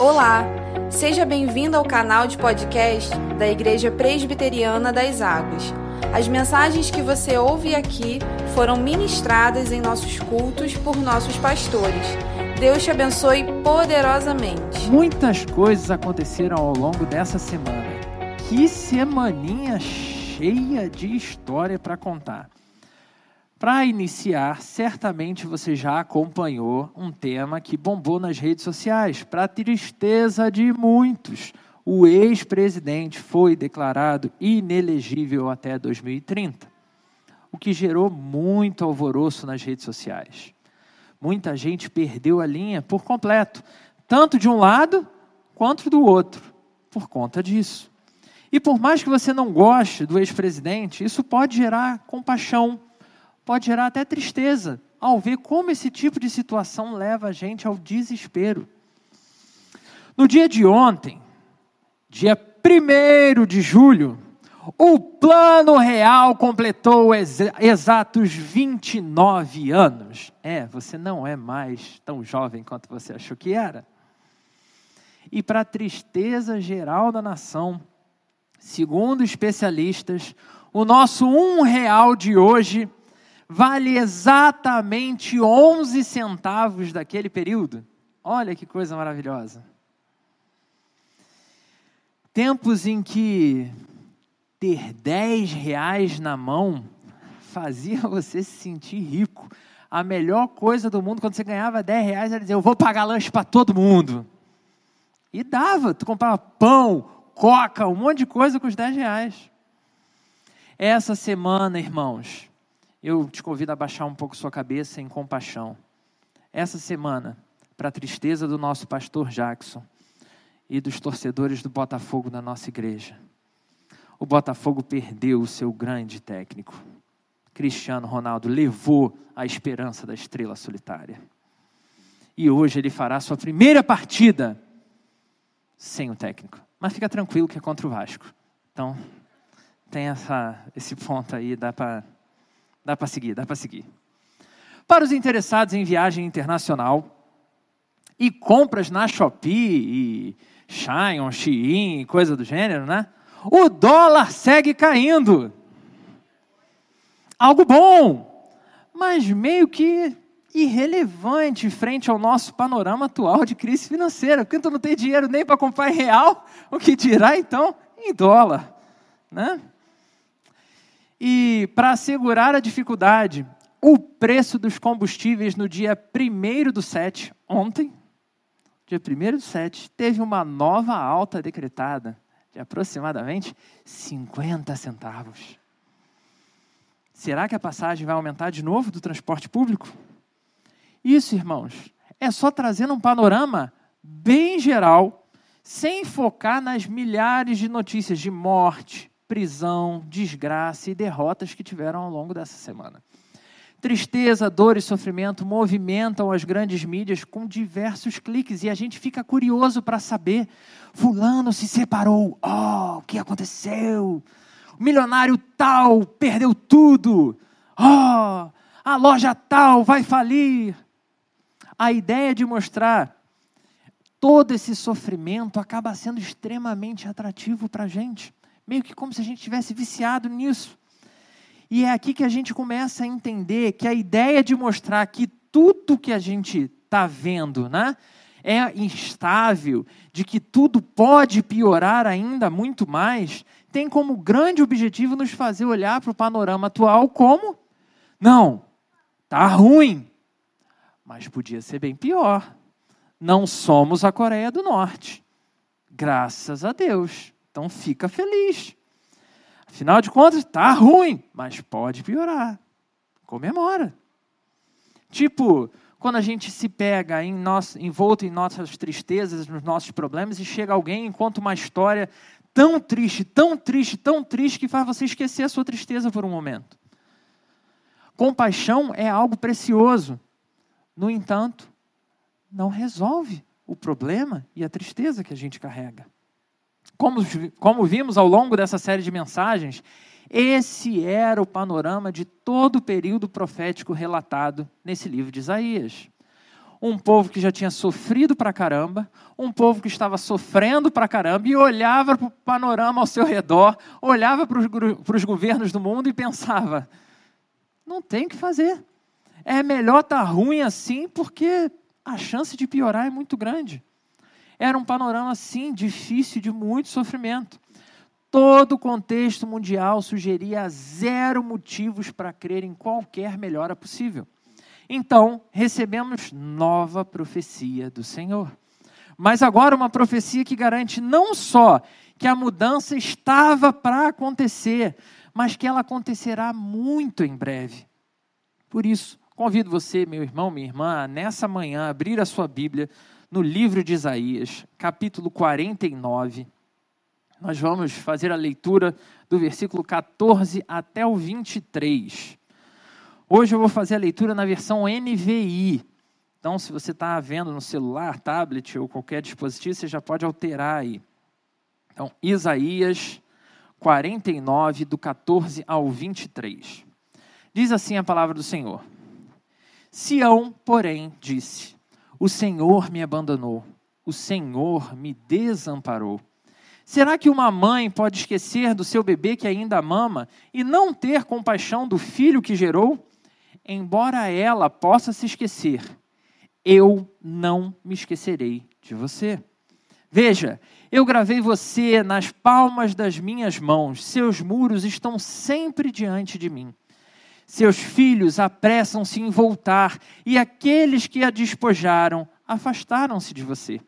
Olá, seja bem-vindo ao canal de podcast da Igreja Presbiteriana das Águas. As mensagens que você ouve aqui foram ministradas em nossos cultos por nossos pastores. Deus te abençoe poderosamente. Muitas coisas aconteceram ao longo dessa semana. Que semaninha cheia de história para contar. Para iniciar, certamente você já acompanhou um tema que bombou nas redes sociais, para tristeza de muitos. O ex-presidente foi declarado inelegível até 2030, o que gerou muito alvoroço nas redes sociais. Muita gente perdeu a linha por completo, tanto de um lado quanto do outro, por conta disso. E por mais que você não goste do ex-presidente, isso pode gerar compaixão pode gerar até tristeza ao ver como esse tipo de situação leva a gente ao desespero. No dia de ontem, dia 1 de julho, o Plano Real completou ex exatos 29 anos. É, você não é mais tão jovem quanto você achou que era. E para a tristeza geral da nação, segundo especialistas, o nosso um real de hoje vale exatamente 11 centavos daquele período. Olha que coisa maravilhosa. Tempos em que ter 10 reais na mão fazia você se sentir rico. A melhor coisa do mundo, quando você ganhava 10 reais, era dizer: Eu vou pagar lanche para todo mundo. E dava, tu comprava pão, coca, um monte de coisa com os 10 reais. Essa semana, irmãos, eu te convido a baixar um pouco sua cabeça em compaixão. Essa semana, para a tristeza do nosso pastor Jackson e dos torcedores do Botafogo da nossa igreja, o Botafogo perdeu o seu grande técnico. Cristiano Ronaldo levou a esperança da estrela solitária. E hoje ele fará sua primeira partida sem o técnico. Mas fica tranquilo que é contra o Vasco. Então, tem essa, esse ponto aí, dá para Dá para seguir, dá para seguir. Para os interessados em viagem internacional e compras na Shopee, e Shion, Shein, coisa do gênero, né? O dólar segue caindo. Algo bom, mas meio que irrelevante frente ao nosso panorama atual de crise financeira, porque tu não tem dinheiro nem para comprar em real, o que dirá então em dólar, né? E para assegurar a dificuldade, o preço dos combustíveis no dia 1 do 7, ontem, dia 1 do 7, teve uma nova alta decretada de aproximadamente 50 centavos. Será que a passagem vai aumentar de novo do transporte público? Isso, irmãos, é só trazendo um panorama bem geral, sem focar nas milhares de notícias de morte, prisão, desgraça e derrotas que tiveram ao longo dessa semana. Tristeza, dor e sofrimento movimentam as grandes mídias com diversos cliques e a gente fica curioso para saber: Fulano se separou, oh, o que aconteceu? O milionário tal perdeu tudo, oh, a loja tal vai falir. A ideia de mostrar todo esse sofrimento acaba sendo extremamente atrativo para a gente meio que como se a gente tivesse viciado nisso. E é aqui que a gente começa a entender que a ideia de mostrar que tudo que a gente está vendo né, é instável, de que tudo pode piorar ainda muito mais, tem como grande objetivo nos fazer olhar para o panorama atual como: não, está ruim, mas podia ser bem pior. Não somos a Coreia do Norte. Graças a Deus. Então fica feliz. Afinal de contas, está ruim, mas pode piorar. Comemora. Tipo, quando a gente se pega em nosso, envolto em nossas tristezas, nos nossos problemas, e chega alguém e conta uma história tão triste, tão triste, tão triste, que faz você esquecer a sua tristeza por um momento. Compaixão é algo precioso. No entanto, não resolve o problema e a tristeza que a gente carrega. Como, como vimos ao longo dessa série de mensagens, esse era o panorama de todo o período profético relatado nesse livro de Isaías. um povo que já tinha sofrido pra caramba, um povo que estava sofrendo pra caramba e olhava para o panorama ao seu redor, olhava para os governos do mundo e pensava: não tem o que fazer. É melhor estar tá ruim assim porque a chance de piorar é muito grande. Era um panorama, sim, difícil, de muito sofrimento. Todo o contexto mundial sugeria zero motivos para crer em qualquer melhora possível. Então, recebemos nova profecia do Senhor. Mas agora uma profecia que garante não só que a mudança estava para acontecer, mas que ela acontecerá muito em breve. Por isso, convido você, meu irmão, minha irmã, nessa manhã abrir a sua Bíblia no livro de Isaías, capítulo 49 nós vamos fazer a leitura do versículo 14 até o 23. Hoje eu vou fazer a leitura na versão NVI. Então, se você está vendo no celular, tablet ou qualquer dispositivo, você já pode alterar aí. Então, Isaías 49, do 14 ao 23. Diz assim a palavra do Senhor: Sião, porém, disse: O Senhor me abandonou, o Senhor me desamparou. Será que uma mãe pode esquecer do seu bebê que ainda mama e não ter compaixão do filho que gerou? Embora ela possa se esquecer, eu não me esquecerei de você. Veja, eu gravei você nas palmas das minhas mãos, seus muros estão sempre diante de mim. Seus filhos apressam-se em voltar, e aqueles que a despojaram afastaram-se de você.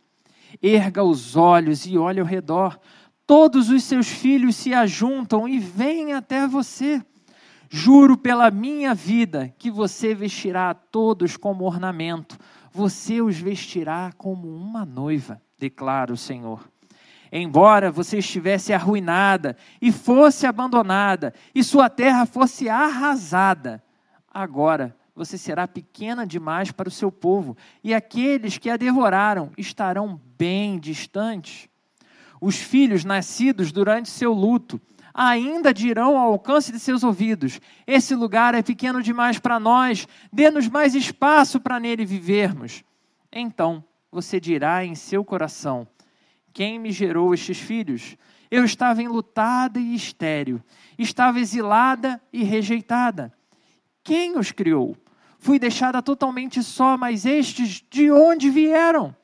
Erga os olhos e olhe ao redor. Todos os seus filhos se ajuntam e vêm até você. Juro pela minha vida que você vestirá a todos como ornamento. Você os vestirá como uma noiva, declara o Senhor. Embora você estivesse arruinada e fosse abandonada, e sua terra fosse arrasada, agora você será pequena demais para o seu povo, e aqueles que a devoraram estarão bem distantes. Os filhos nascidos durante seu luto ainda dirão ao alcance de seus ouvidos: Esse lugar é pequeno demais para nós, dê-nos mais espaço para nele vivermos. Então você dirá em seu coração: Quem me gerou estes filhos? Eu estava enlutada e estéril, estava exilada e rejeitada. Quem os criou? Fui deixada totalmente só, mas estes de onde vieram?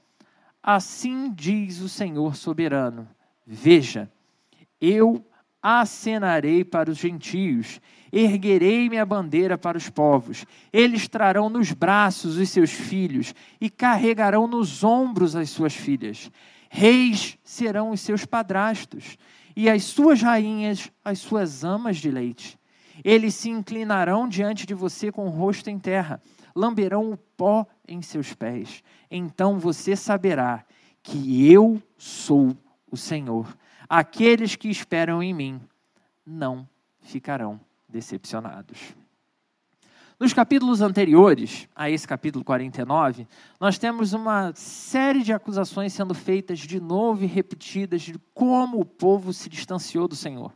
Assim diz o Senhor soberano: Veja, eu acenarei para os gentios, erguerei minha bandeira para os povos. Eles trarão nos braços os seus filhos e carregarão nos ombros as suas filhas. Reis serão os seus padrastos, e as suas rainhas as suas amas de leite. Eles se inclinarão diante de você com o rosto em terra, lamberão o pó em seus pés. Então você saberá que eu sou o Senhor. Aqueles que esperam em mim não ficarão decepcionados. Nos capítulos anteriores a esse capítulo 49, nós temos uma série de acusações sendo feitas de novo e repetidas de como o povo se distanciou do Senhor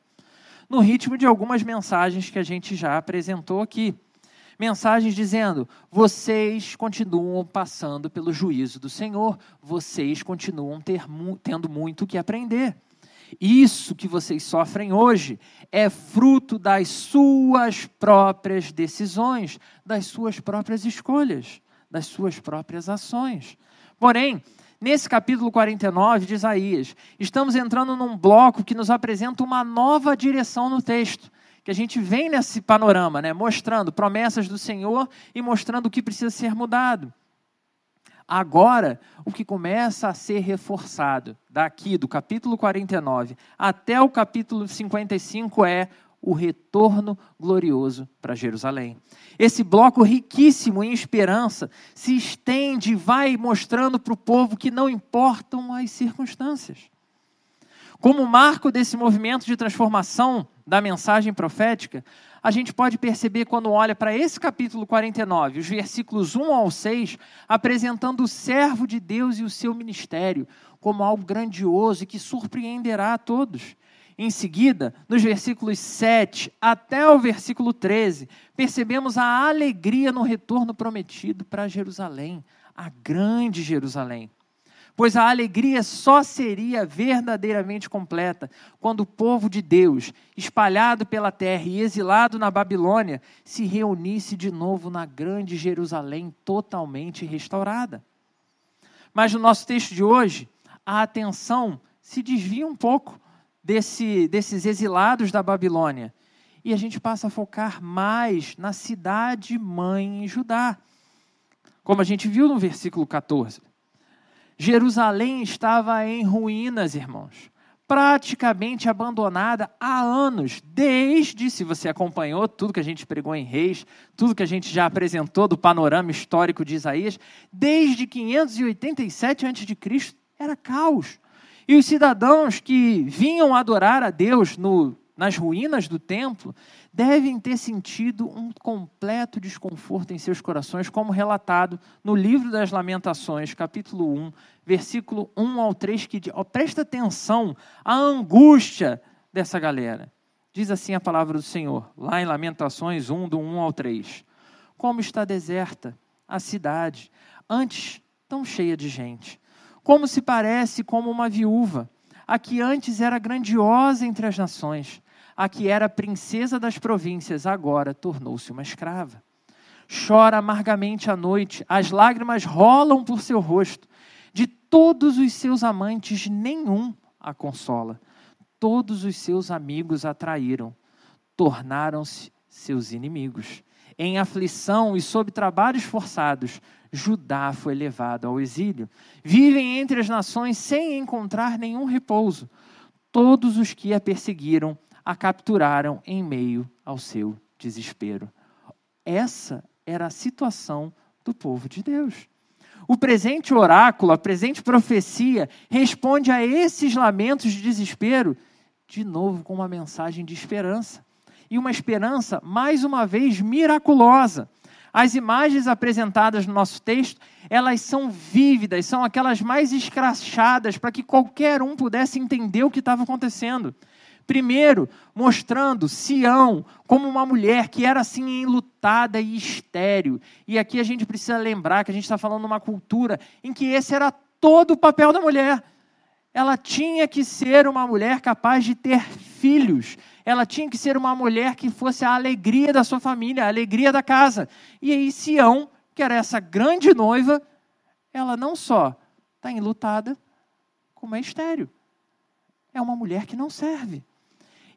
no ritmo de algumas mensagens que a gente já apresentou aqui. Mensagens dizendo: vocês continuam passando pelo juízo do Senhor, vocês continuam ter, tendo muito o que aprender. Isso que vocês sofrem hoje é fruto das suas próprias decisões, das suas próprias escolhas, das suas próprias ações. Porém, Nesse capítulo 49 de Isaías, estamos entrando num bloco que nos apresenta uma nova direção no texto. Que a gente vem nesse panorama, né, mostrando promessas do Senhor e mostrando o que precisa ser mudado. Agora, o que começa a ser reforçado, daqui do capítulo 49 até o capítulo 55, é o retorno glorioso para Jerusalém. Esse bloco riquíssimo em esperança se estende e vai mostrando para o povo que não importam as circunstâncias. Como marco desse movimento de transformação da mensagem profética, a gente pode perceber quando olha para esse capítulo 49, os versículos 1 ao 6, apresentando o servo de Deus e o seu ministério como algo grandioso e que surpreenderá a todos. Em seguida, nos versículos 7 até o versículo 13, percebemos a alegria no retorno prometido para Jerusalém, a grande Jerusalém. Pois a alegria só seria verdadeiramente completa quando o povo de Deus, espalhado pela terra e exilado na Babilônia, se reunisse de novo na grande Jerusalém totalmente restaurada. Mas no nosso texto de hoje, a atenção se desvia um pouco desse, desses exilados da Babilônia e a gente passa a focar mais na cidade mãe em Judá. Como a gente viu no versículo 14. Jerusalém estava em ruínas, irmãos, praticamente abandonada há anos, desde, se você acompanhou tudo que a gente pregou em Reis, tudo que a gente já apresentou do panorama histórico de Isaías, desde 587 a.C., era caos. E os cidadãos que vinham adorar a Deus no nas ruínas do templo, devem ter sentido um completo desconforto em seus corações, como relatado no livro das Lamentações, capítulo 1, versículo 1 ao 3, que ó, presta atenção à angústia dessa galera. Diz assim a palavra do Senhor, lá em Lamentações 1, do 1 ao 3. Como está deserta a cidade, antes tão cheia de gente. Como se parece como uma viúva a que antes era grandiosa entre as nações, a que era princesa das províncias, agora tornou-se uma escrava. Chora amargamente à noite, as lágrimas rolam por seu rosto. Todos os seus amantes, nenhum a consola. Todos os seus amigos a traíram, tornaram-se seus inimigos. Em aflição e sob trabalhos forçados, Judá foi levado ao exílio. Vivem entre as nações sem encontrar nenhum repouso. Todos os que a perseguiram a capturaram em meio ao seu desespero. Essa era a situação do povo de Deus. O presente oráculo, a presente profecia, responde a esses lamentos de desespero, de novo com uma mensagem de esperança. E uma esperança, mais uma vez, miraculosa. As imagens apresentadas no nosso texto, elas são vívidas, são aquelas mais escrachadas para que qualquer um pudesse entender o que estava acontecendo. Primeiro, mostrando Sião como uma mulher que era assim enlutada e estéril. E aqui a gente precisa lembrar que a gente está falando de uma cultura em que esse era todo o papel da mulher. Ela tinha que ser uma mulher capaz de ter filhos, ela tinha que ser uma mulher que fosse a alegria da sua família, a alegria da casa. E aí, Sião, que era essa grande noiva, ela não só está enlutada, como é estéreo. É uma mulher que não serve.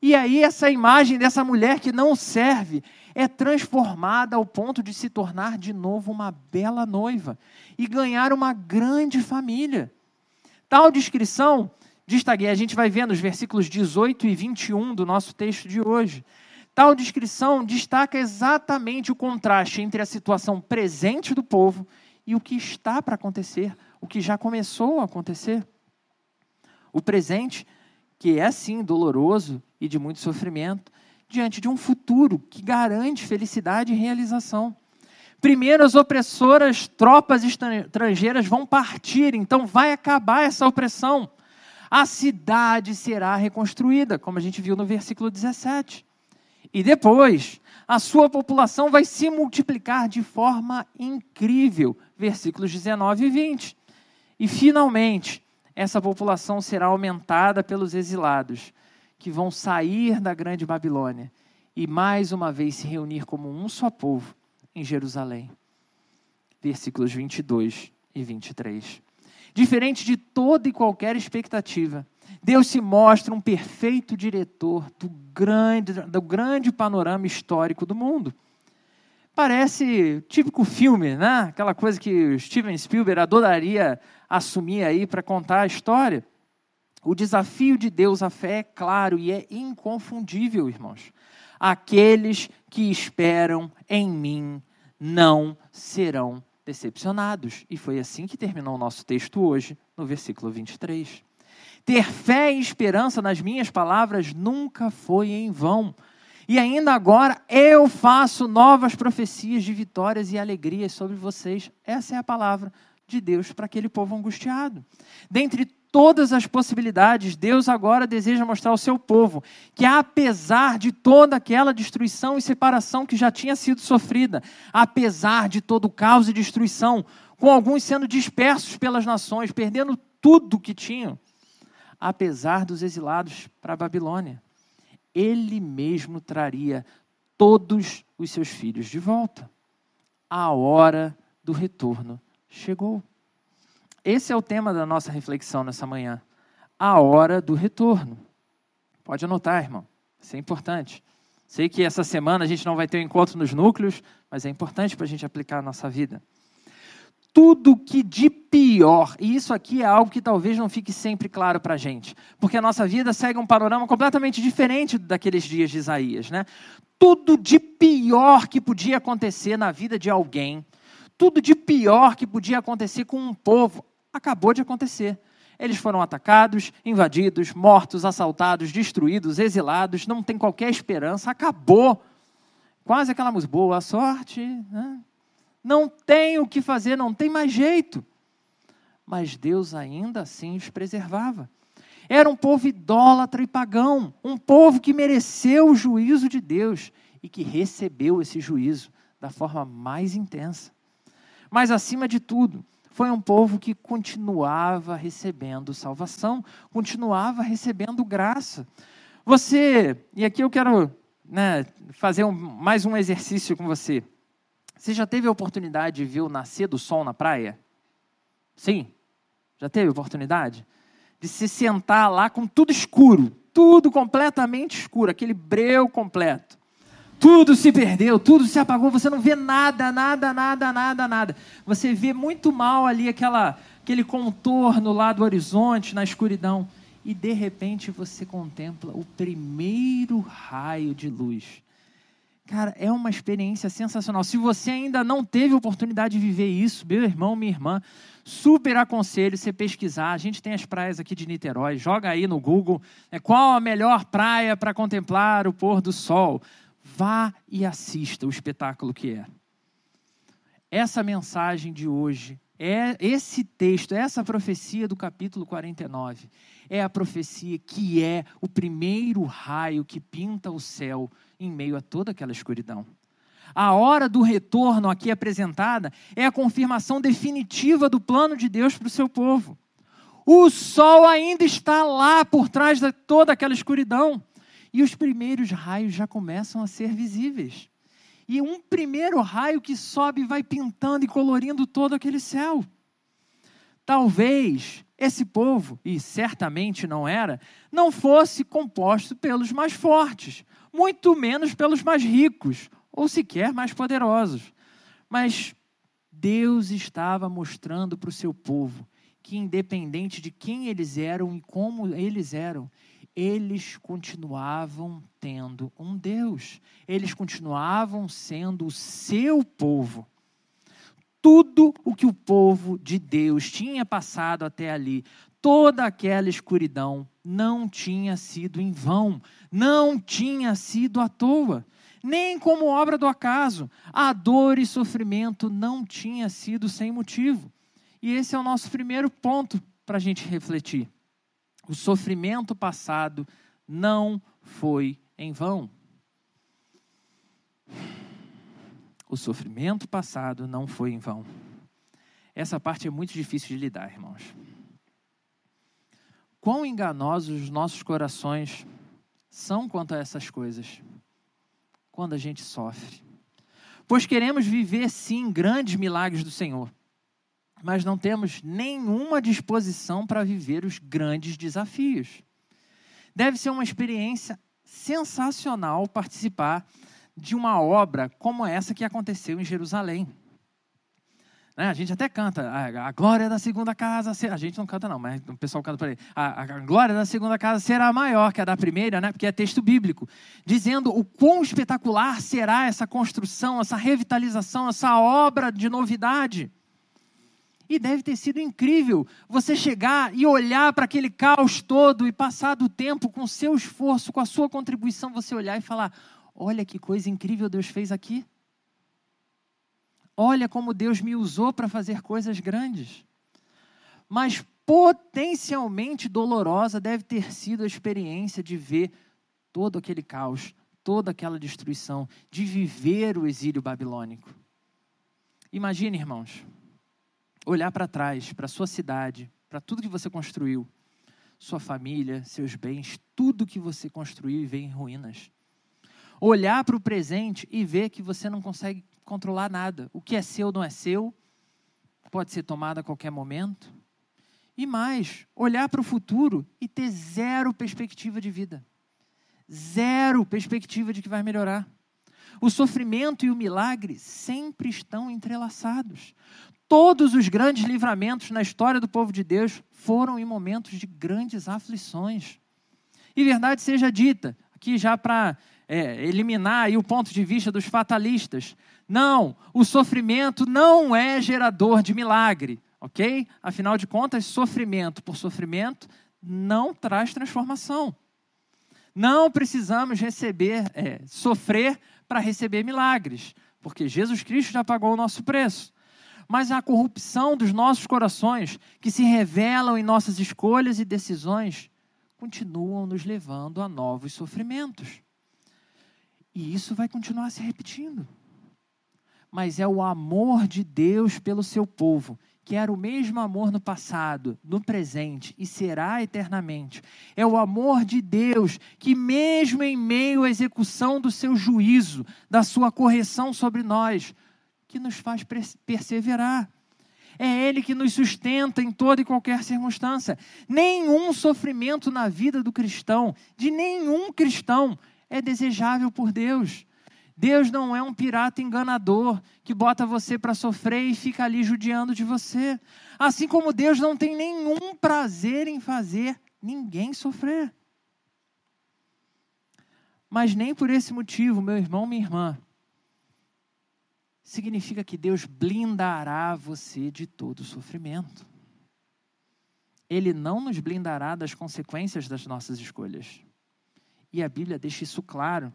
E aí, essa imagem dessa mulher que não serve é transformada ao ponto de se tornar de novo uma bela noiva e ganhar uma grande família. Tal descrição destaquei, a gente vai ver nos versículos 18 e 21 do nosso texto de hoje. Tal descrição destaca exatamente o contraste entre a situação presente do povo e o que está para acontecer, o que já começou a acontecer. O presente, que é sim doloroso e de muito sofrimento, diante de um futuro que garante felicidade e realização. Primeiro, as opressoras tropas estrangeiras vão partir, então vai acabar essa opressão a cidade será reconstruída, como a gente viu no versículo 17. E depois, a sua população vai se multiplicar de forma incrível, versículos 19 e 20. E finalmente, essa população será aumentada pelos exilados, que vão sair da grande Babilônia e mais uma vez se reunir como um só povo em Jerusalém. Versículos 22 e 23 diferente de toda e qualquer expectativa. Deus se mostra um perfeito diretor do grande, do grande panorama histórico do mundo. Parece típico filme, né? Aquela coisa que Steven Spielberg adoraria assumir aí para contar a história. O desafio de Deus à fé é claro e é inconfundível, irmãos. Aqueles que esperam em mim não serão decepcionados. E foi assim que terminou o nosso texto hoje, no versículo 23. Ter fé e esperança nas minhas palavras nunca foi em vão. E ainda agora eu faço novas profecias de vitórias e alegrias sobre vocês. Essa é a palavra de Deus para aquele povo angustiado. Dentre todas as possibilidades, Deus agora deseja mostrar ao seu povo que, apesar de toda aquela destruição e separação que já tinha sido sofrida, apesar de todo o caos e destruição, com alguns sendo dispersos pelas nações, perdendo tudo que tinham, apesar dos exilados para a Babilônia. Ele mesmo traria todos os seus filhos de volta. A hora do retorno chegou. Esse é o tema da nossa reflexão nessa manhã. A hora do retorno. Pode anotar, irmão. Isso é importante. Sei que essa semana a gente não vai ter um encontro nos núcleos, mas é importante para a gente aplicar a nossa vida. Tudo que de pior, e isso aqui é algo que talvez não fique sempre claro para a gente, porque a nossa vida segue um panorama completamente diferente daqueles dias de Isaías. Né? Tudo de pior que podia acontecer na vida de alguém, tudo de pior que podia acontecer com um povo, acabou de acontecer. Eles foram atacados, invadidos, mortos, assaltados, destruídos, exilados, não tem qualquer esperança, acabou. Quase aquela música, boa sorte. Né? Não tem o que fazer, não tem mais jeito. Mas Deus ainda assim os preservava. Era um povo idólatra e pagão, um povo que mereceu o juízo de Deus e que recebeu esse juízo da forma mais intensa. Mas acima de tudo, foi um povo que continuava recebendo salvação, continuava recebendo graça. Você, e aqui eu quero né, fazer um, mais um exercício com você. Você já teve a oportunidade de ver o nascer do sol na praia? Sim? Já teve a oportunidade? De se sentar lá com tudo escuro, tudo completamente escuro, aquele breu completo. Tudo se perdeu, tudo se apagou, você não vê nada, nada, nada, nada, nada. Você vê muito mal ali aquela, aquele contorno lá do horizonte, na escuridão. E de repente você contempla o primeiro raio de luz. Cara, é uma experiência sensacional. Se você ainda não teve oportunidade de viver isso, meu irmão, minha irmã, super aconselho você pesquisar. A gente tem as praias aqui de Niterói. Joga aí no Google é, qual a melhor praia para contemplar o pôr do sol. Vá e assista o espetáculo que é. Essa mensagem de hoje, é esse texto, essa profecia do capítulo 49, é a profecia que é o primeiro raio que pinta o céu em meio a toda aquela escuridão. A hora do retorno aqui apresentada é a confirmação definitiva do plano de Deus para o seu povo. O sol ainda está lá por trás de toda aquela escuridão. E os primeiros raios já começam a ser visíveis. E um primeiro raio que sobe vai pintando e colorindo todo aquele céu. Talvez esse povo, e certamente não era, não fosse composto pelos mais fortes, muito menos pelos mais ricos, ou sequer mais poderosos. Mas Deus estava mostrando para o seu povo que, independente de quem eles eram e como eles eram, eles continuavam tendo um Deus, eles continuavam sendo o seu povo. Tudo o que o povo de Deus tinha passado até ali, toda aquela escuridão, não tinha sido em vão, não tinha sido à toa, nem como obra do acaso. A dor e sofrimento não tinha sido sem motivo. E esse é o nosso primeiro ponto para a gente refletir. O sofrimento passado não foi em vão. O sofrimento passado não foi em vão. Essa parte é muito difícil de lidar, irmãos. Quão enganosos os nossos corações são quanto a essas coisas, quando a gente sofre. Pois queremos viver, sim, grandes milagres do Senhor mas não temos nenhuma disposição para viver os grandes desafios. Deve ser uma experiência sensacional participar de uma obra como essa que aconteceu em Jerusalém. Né? A gente até canta, a, glória da segunda casa, a gente não canta não, mas o pessoal canta por aí. A, a, glória da segunda casa será maior que a da primeira, né? porque é texto bíblico, dizendo o quão espetacular será essa construção, essa revitalização, essa obra de novidade. E deve ter sido incrível você chegar e olhar para aquele caos todo e passar do tempo com o seu esforço, com a sua contribuição, você olhar e falar: olha que coisa incrível Deus fez aqui. Olha como Deus me usou para fazer coisas grandes. Mas potencialmente dolorosa deve ter sido a experiência de ver todo aquele caos, toda aquela destruição, de viver o exílio babilônico. Imagine, irmãos, olhar para trás, para a sua cidade, para tudo que você construiu, sua família, seus bens, tudo que você construiu e vê em ruínas. Olhar para o presente e ver que você não consegue controlar nada. O que é seu não é seu, pode ser tomado a qualquer momento. E mais, olhar para o futuro e ter zero perspectiva de vida. Zero perspectiva de que vai melhorar. O sofrimento e o milagre sempre estão entrelaçados. Todos os grandes livramentos na história do povo de Deus foram em momentos de grandes aflições. E verdade seja dita, aqui já para é, eliminar o ponto de vista dos fatalistas. Não, o sofrimento não é gerador de milagre, ok? Afinal de contas, sofrimento por sofrimento não traz transformação. Não precisamos receber, é, sofrer para receber milagres, porque Jesus Cristo já pagou o nosso preço mas a corrupção dos nossos corações, que se revelam em nossas escolhas e decisões, continuam nos levando a novos sofrimentos. E isso vai continuar se repetindo. Mas é o amor de Deus pelo seu povo, que era o mesmo amor no passado, no presente e será eternamente. É o amor de Deus que, mesmo em meio à execução do seu juízo, da sua correção sobre nós, que nos faz perseverar. É Ele que nos sustenta em toda e qualquer circunstância. Nenhum sofrimento na vida do cristão, de nenhum cristão, é desejável por Deus. Deus não é um pirata enganador que bota você para sofrer e fica ali judiando de você. Assim como Deus não tem nenhum prazer em fazer ninguém sofrer. Mas nem por esse motivo, meu irmão, minha irmã, significa que Deus blindará você de todo sofrimento. Ele não nos blindará das consequências das nossas escolhas. E a Bíblia deixa isso claro,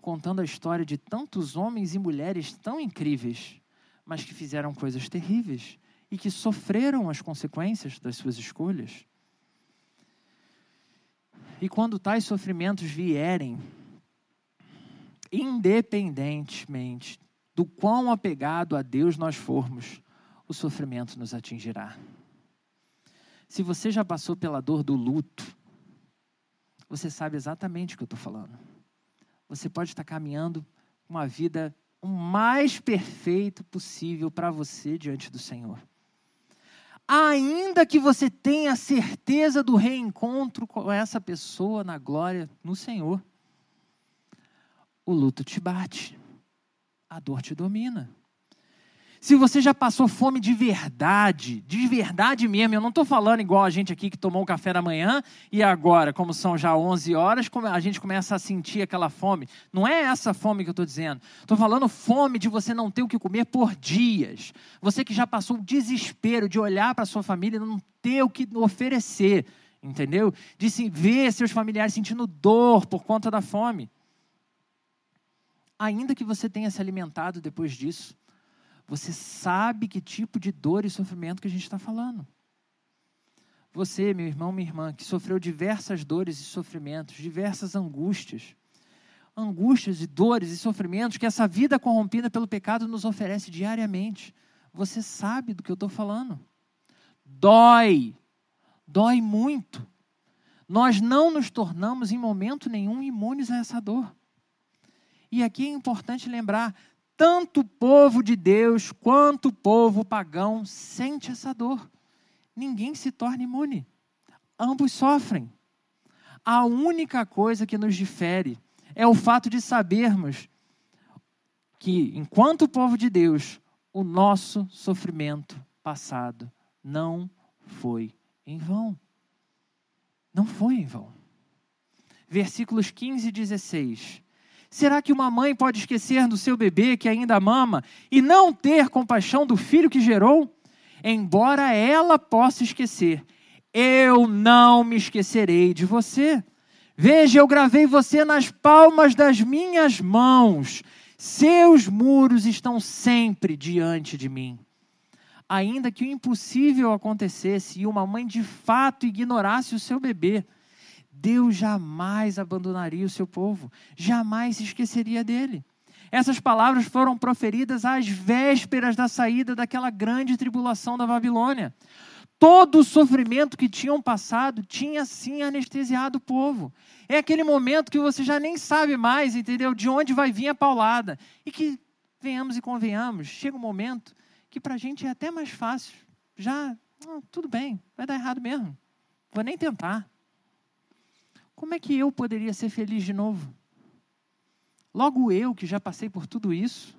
contando a história de tantos homens e mulheres tão incríveis, mas que fizeram coisas terríveis e que sofreram as consequências das suas escolhas. E quando tais sofrimentos vierem, independentemente do quão apegado a Deus nós formos, o sofrimento nos atingirá. Se você já passou pela dor do luto, você sabe exatamente o que eu estou falando. Você pode estar caminhando uma vida o mais perfeito possível para você diante do Senhor. Ainda que você tenha certeza do reencontro com essa pessoa na glória no Senhor, o luto te bate a dor te domina. Se você já passou fome de verdade, de verdade mesmo, eu não estou falando igual a gente aqui que tomou o café da manhã e agora, como são já 11 horas, a gente começa a sentir aquela fome. Não é essa fome que eu estou dizendo. Estou falando fome de você não ter o que comer por dias. Você que já passou o desespero de olhar para sua família e não ter o que oferecer, entendeu? De ver seus familiares sentindo dor por conta da fome ainda que você tenha se alimentado depois disso, você sabe que tipo de dor e sofrimento que a gente está falando. Você, meu irmão, minha irmã, que sofreu diversas dores e sofrimentos, diversas angústias, angústias e dores e sofrimentos que essa vida corrompida pelo pecado nos oferece diariamente. Você sabe do que eu estou falando. Dói, dói muito. Nós não nos tornamos em momento nenhum imunes a essa dor. E aqui é importante lembrar: tanto o povo de Deus quanto o povo pagão sente essa dor. Ninguém se torna imune. Ambos sofrem. A única coisa que nos difere é o fato de sabermos que, enquanto povo de Deus, o nosso sofrimento passado não foi em vão. Não foi em vão. Versículos 15 e 16 Será que uma mãe pode esquecer do seu bebê que ainda mama e não ter compaixão do filho que gerou? Embora ela possa esquecer, eu não me esquecerei de você. Veja, eu gravei você nas palmas das minhas mãos. Seus muros estão sempre diante de mim. Ainda que o impossível acontecesse e uma mãe de fato ignorasse o seu bebê, Deus jamais abandonaria o seu povo, jamais se esqueceria dele. Essas palavras foram proferidas às vésperas da saída daquela grande tribulação da Babilônia. Todo o sofrimento que tinham passado tinha sim anestesiado o povo. É aquele momento que você já nem sabe mais, entendeu? De onde vai vir a paulada. E que, venhamos e convenhamos, chega um momento que para a gente é até mais fácil. Já, ah, tudo bem, vai dar errado mesmo. Vou nem tentar. Como é que eu poderia ser feliz de novo? Logo eu, que já passei por tudo isso,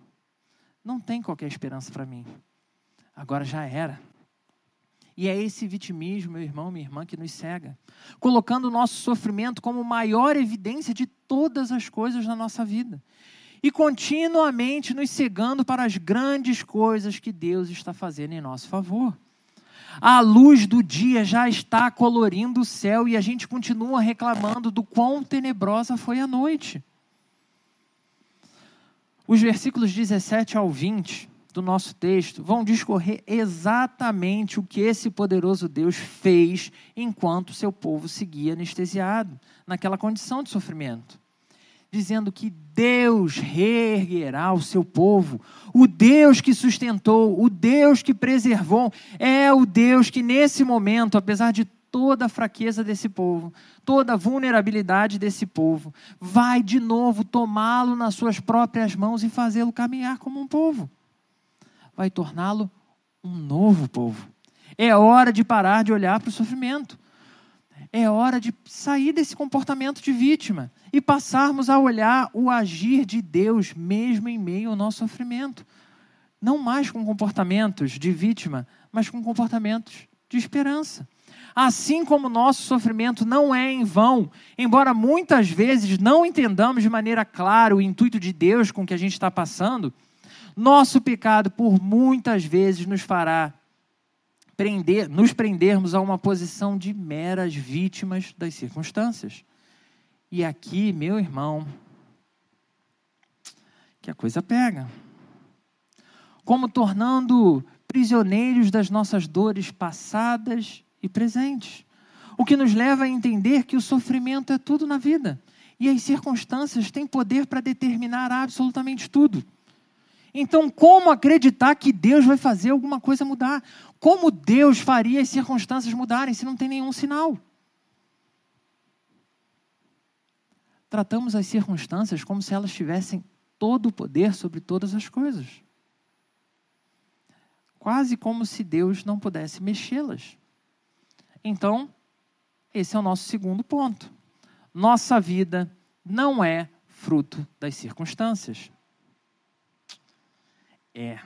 não tem qualquer esperança para mim. Agora já era. E é esse vitimismo, meu irmão, minha irmã, que nos cega, colocando o nosso sofrimento como maior evidência de todas as coisas na nossa vida. E continuamente nos cegando para as grandes coisas que Deus está fazendo em nosso favor. A luz do dia já está colorindo o céu e a gente continua reclamando do quão tenebrosa foi a noite. Os versículos 17 ao 20 do nosso texto vão discorrer exatamente o que esse poderoso Deus fez enquanto seu povo seguia anestesiado, naquela condição de sofrimento. Dizendo que Deus reerguerá o seu povo, o Deus que sustentou, o Deus que preservou, é o Deus que nesse momento, apesar de toda a fraqueza desse povo, toda a vulnerabilidade desse povo, vai de novo tomá-lo nas suas próprias mãos e fazê-lo caminhar como um povo vai torná-lo um novo povo. É hora de parar de olhar para o sofrimento. É hora de sair desse comportamento de vítima e passarmos a olhar o agir de Deus mesmo em meio ao nosso sofrimento. Não mais com comportamentos de vítima, mas com comportamentos de esperança. Assim como nosso sofrimento não é em vão, embora muitas vezes não entendamos de maneira clara o intuito de Deus com que a gente está passando, nosso pecado, por muitas vezes, nos fará prender, nos prendermos a uma posição de meras vítimas das circunstâncias. E aqui, meu irmão, que a coisa pega. Como tornando prisioneiros das nossas dores passadas e presentes. O que nos leva a entender que o sofrimento é tudo na vida. E as circunstâncias têm poder para determinar absolutamente tudo. Então, como acreditar que Deus vai fazer alguma coisa mudar? Como Deus faria as circunstâncias mudarem se não tem nenhum sinal? Tratamos as circunstâncias como se elas tivessem todo o poder sobre todas as coisas. Quase como se Deus não pudesse mexê-las. Então, esse é o nosso segundo ponto. Nossa vida não é fruto das circunstâncias. É.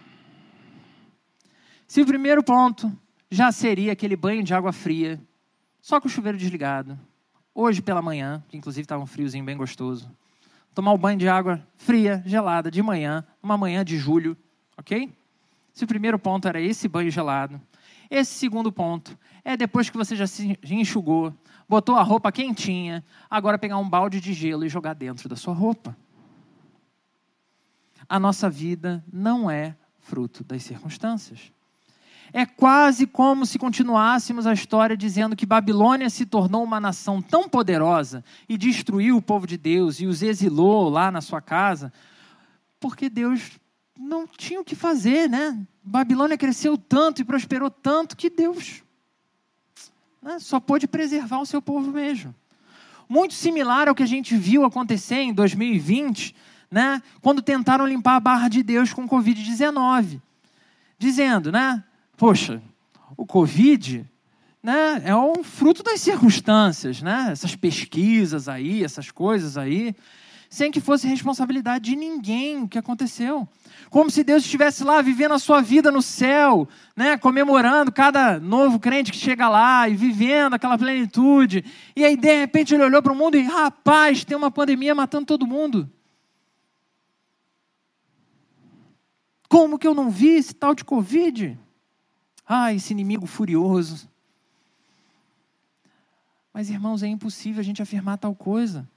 Se o primeiro ponto já seria aquele banho de água fria, só com o chuveiro desligado, hoje pela manhã, que inclusive estava um friozinho bem gostoso, tomar um banho de água fria, gelada, de manhã, uma manhã de julho, ok? Se o primeiro ponto era esse banho gelado, esse segundo ponto é depois que você já se enxugou, botou a roupa quentinha, agora pegar um balde de gelo e jogar dentro da sua roupa a nossa vida não é fruto das circunstâncias. É quase como se continuássemos a história dizendo que Babilônia se tornou uma nação tão poderosa e destruiu o povo de Deus e os exilou lá na sua casa, porque Deus não tinha o que fazer, né? Babilônia cresceu tanto e prosperou tanto que Deus né, só pôde preservar o seu povo mesmo. Muito similar ao que a gente viu acontecer em 2020 né, quando tentaram limpar a barra de Deus com Covid-19, dizendo, né, poxa, o Covid né, é um fruto das circunstâncias, né, essas pesquisas aí, essas coisas aí, sem que fosse responsabilidade de ninguém o que aconteceu. Como se Deus estivesse lá vivendo a sua vida no céu, né, comemorando cada novo crente que chega lá e vivendo aquela plenitude. E aí, de repente, ele olhou para o mundo e, rapaz, tem uma pandemia matando todo mundo. Como que eu não vi esse tal de Covid? Ah, esse inimigo furioso. Mas, irmãos, é impossível a gente afirmar tal coisa.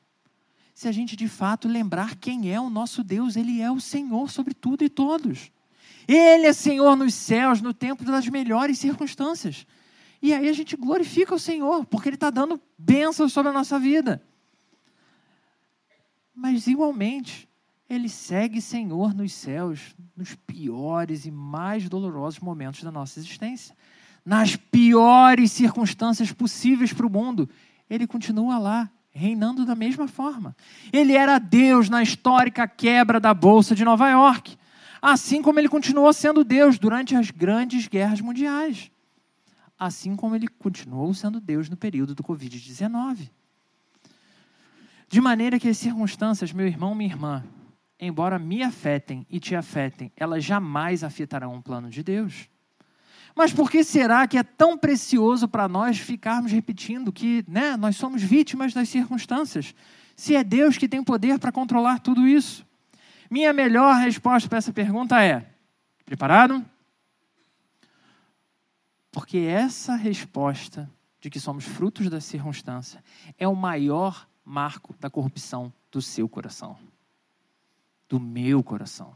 Se a gente de fato lembrar quem é o nosso Deus, Ele é o Senhor sobre tudo e todos. Ele é Senhor nos céus, no tempo das melhores circunstâncias. E aí a gente glorifica o Senhor, porque Ele está dando bênçãos sobre a nossa vida. Mas, igualmente, Ele segue Senhor nos céus, nos piores e mais dolorosos momentos da nossa existência. Nas piores circunstâncias possíveis para o mundo, ele continua lá, reinando da mesma forma. Ele era Deus na histórica quebra da Bolsa de Nova York, assim como ele continuou sendo Deus durante as grandes guerras mundiais, assim como ele continuou sendo Deus no período do Covid-19. De maneira que as circunstâncias, meu irmão, minha irmã, embora me afetem e te afetem, elas jamais afetarão o plano de Deus. Mas por que será que é tão precioso para nós ficarmos repetindo que né, nós somos vítimas das circunstâncias? Se é Deus que tem poder para controlar tudo isso? Minha melhor resposta para essa pergunta é: preparado? Porque essa resposta de que somos frutos da circunstância é o maior marco da corrupção do seu coração, do meu coração.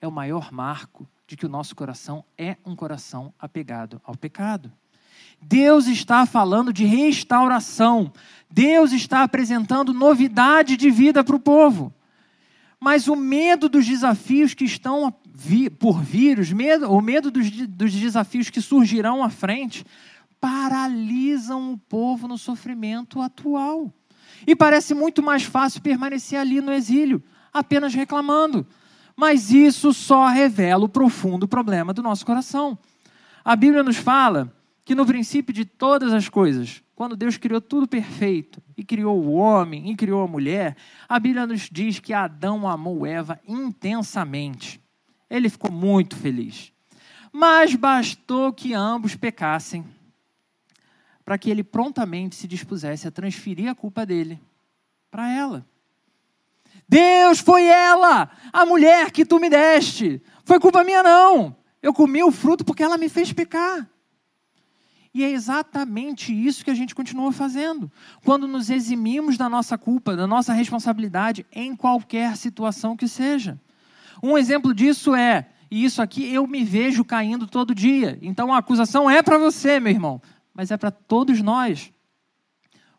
É o maior marco de que o nosso coração é um coração apegado ao pecado. Deus está falando de restauração. Deus está apresentando novidade de vida para o povo. Mas o medo dos desafios que estão por vir, medo, o medo dos, dos desafios que surgirão à frente, paralisam o povo no sofrimento atual. E parece muito mais fácil permanecer ali no exílio, apenas reclamando. Mas isso só revela o profundo problema do nosso coração. A Bíblia nos fala que no princípio de todas as coisas, quando Deus criou tudo perfeito e criou o homem e criou a mulher, a Bíblia nos diz que Adão amou Eva intensamente. Ele ficou muito feliz. Mas bastou que ambos pecassem para que ele prontamente se dispusesse a transferir a culpa dele para ela. Deus, foi ela, a mulher que tu me deste. Foi culpa minha, não. Eu comi o fruto porque ela me fez pecar. E é exatamente isso que a gente continua fazendo. Quando nos eximimos da nossa culpa, da nossa responsabilidade, em qualquer situação que seja. Um exemplo disso é, e isso aqui eu me vejo caindo todo dia. Então a acusação é para você, meu irmão, mas é para todos nós.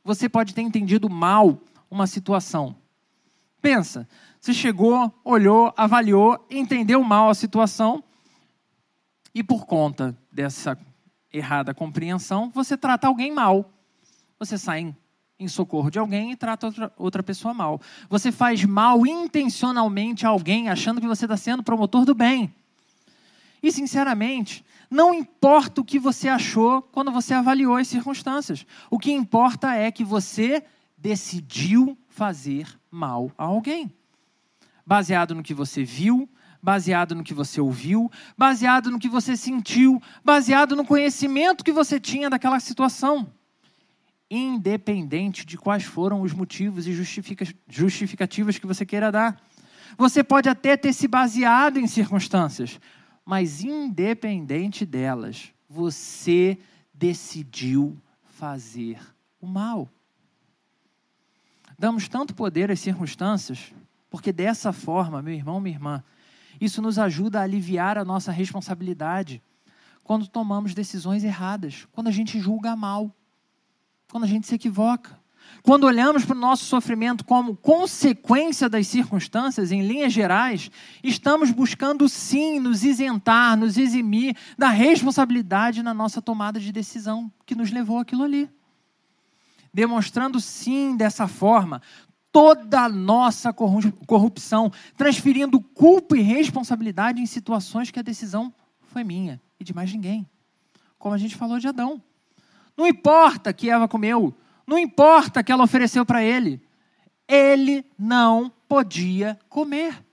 Você pode ter entendido mal uma situação. Pensa, você chegou, olhou, avaliou, entendeu mal a situação e por conta dessa errada compreensão, você trata alguém mal. Você sai em, em socorro de alguém e trata outra, outra pessoa mal. Você faz mal intencionalmente a alguém, achando que você está sendo promotor do bem. E, sinceramente, não importa o que você achou quando você avaliou as circunstâncias. O que importa é que você decidiu fazer mal a alguém. Baseado no que você viu, baseado no que você ouviu, baseado no que você sentiu, baseado no conhecimento que você tinha daquela situação. Independente de quais foram os motivos e justificativas que você queira dar. Você pode até ter se baseado em circunstâncias, mas independente delas, você decidiu fazer o mal. Damos tanto poder às circunstâncias, porque dessa forma, meu irmão, minha irmã, isso nos ajuda a aliviar a nossa responsabilidade quando tomamos decisões erradas, quando a gente julga mal, quando a gente se equivoca. Quando olhamos para o nosso sofrimento como consequência das circunstâncias, em linhas gerais, estamos buscando sim nos isentar, nos eximir da responsabilidade na nossa tomada de decisão que nos levou aquilo ali demonstrando sim dessa forma toda a nossa corrupção, transferindo culpa e responsabilidade em situações que a decisão foi minha e de mais ninguém. Como a gente falou de Adão. Não importa que Eva comeu, não importa que ela ofereceu para ele, ele não podia comer,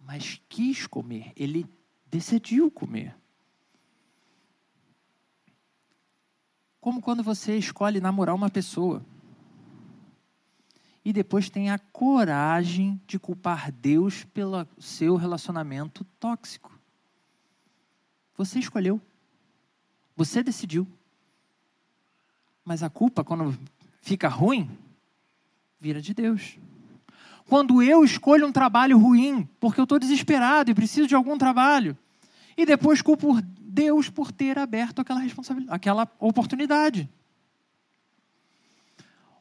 mas quis comer, ele decidiu comer. Como quando você escolhe namorar uma pessoa e depois tem a coragem de culpar Deus pelo seu relacionamento tóxico. Você escolheu. Você decidiu. Mas a culpa, quando fica ruim, vira de Deus. Quando eu escolho um trabalho ruim, porque eu estou desesperado e preciso de algum trabalho, e depois culpo Deus por ter aberto aquela responsabilidade, aquela oportunidade.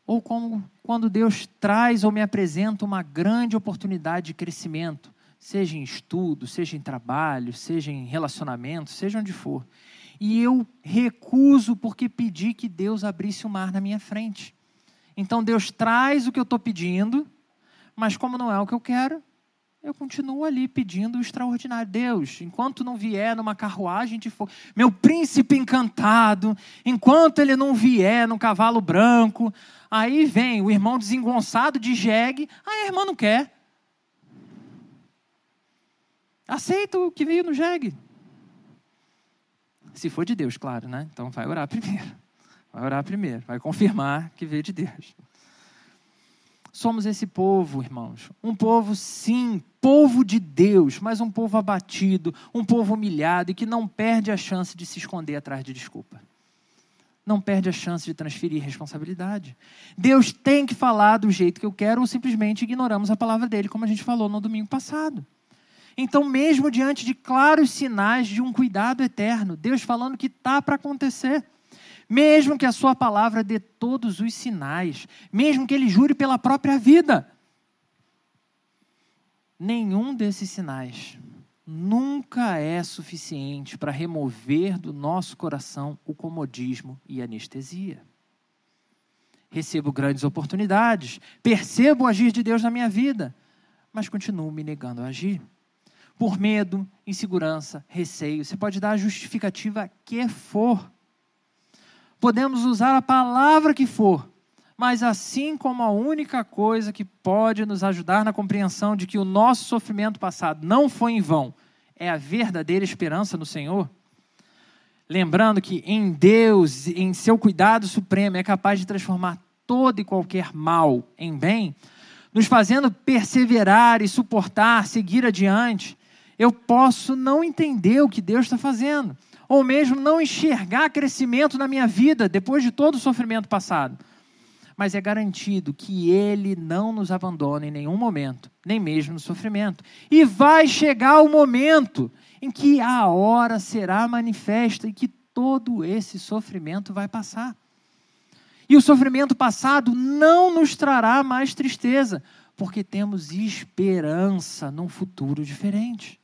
Ou como quando Deus traz ou me apresenta uma grande oportunidade de crescimento, seja em estudo, seja em trabalho, seja em relacionamento, seja onde for. E eu recuso porque pedi que Deus abrisse o mar na minha frente. Então Deus traz o que eu estou pedindo, mas como não é o que eu quero, eu continuo ali pedindo o extraordinário. Deus, enquanto não vier numa carruagem de fogo, meu príncipe encantado, enquanto ele não vier num cavalo branco, aí vem o irmão desengonçado de jegue, a irmã não quer. Aceita o que veio no jegue. Se for de Deus, claro, né? Então vai orar primeiro. Vai orar primeiro, vai confirmar que veio de Deus. Somos esse povo, irmãos. Um povo, sim, povo de Deus, mas um povo abatido, um povo humilhado e que não perde a chance de se esconder atrás de desculpa. Não perde a chance de transferir responsabilidade. Deus tem que falar do jeito que eu quero ou simplesmente ignoramos a palavra dele, como a gente falou no domingo passado. Então, mesmo diante de claros sinais de um cuidado eterno, Deus falando que está para acontecer, mesmo que a sua palavra dê todos os sinais, mesmo que ele jure pela própria vida, nenhum desses sinais nunca é suficiente para remover do nosso coração o comodismo e anestesia. Recebo grandes oportunidades, percebo o agir de Deus na minha vida, mas continuo me negando a agir por medo, insegurança, receio. Você pode dar a justificativa que for. Podemos usar a palavra que for, mas assim como a única coisa que pode nos ajudar na compreensão de que o nosso sofrimento passado não foi em vão é a verdadeira esperança no Senhor, lembrando que em Deus, em seu cuidado supremo, é capaz de transformar todo e qualquer mal em bem, nos fazendo perseverar e suportar, seguir adiante, eu posso não entender o que Deus está fazendo, ou mesmo não enxergar crescimento na minha vida depois de todo o sofrimento passado. Mas é garantido que Ele não nos abandona em nenhum momento, nem mesmo no sofrimento. E vai chegar o momento em que a hora será manifesta e que todo esse sofrimento vai passar. E o sofrimento passado não nos trará mais tristeza, porque temos esperança num futuro diferente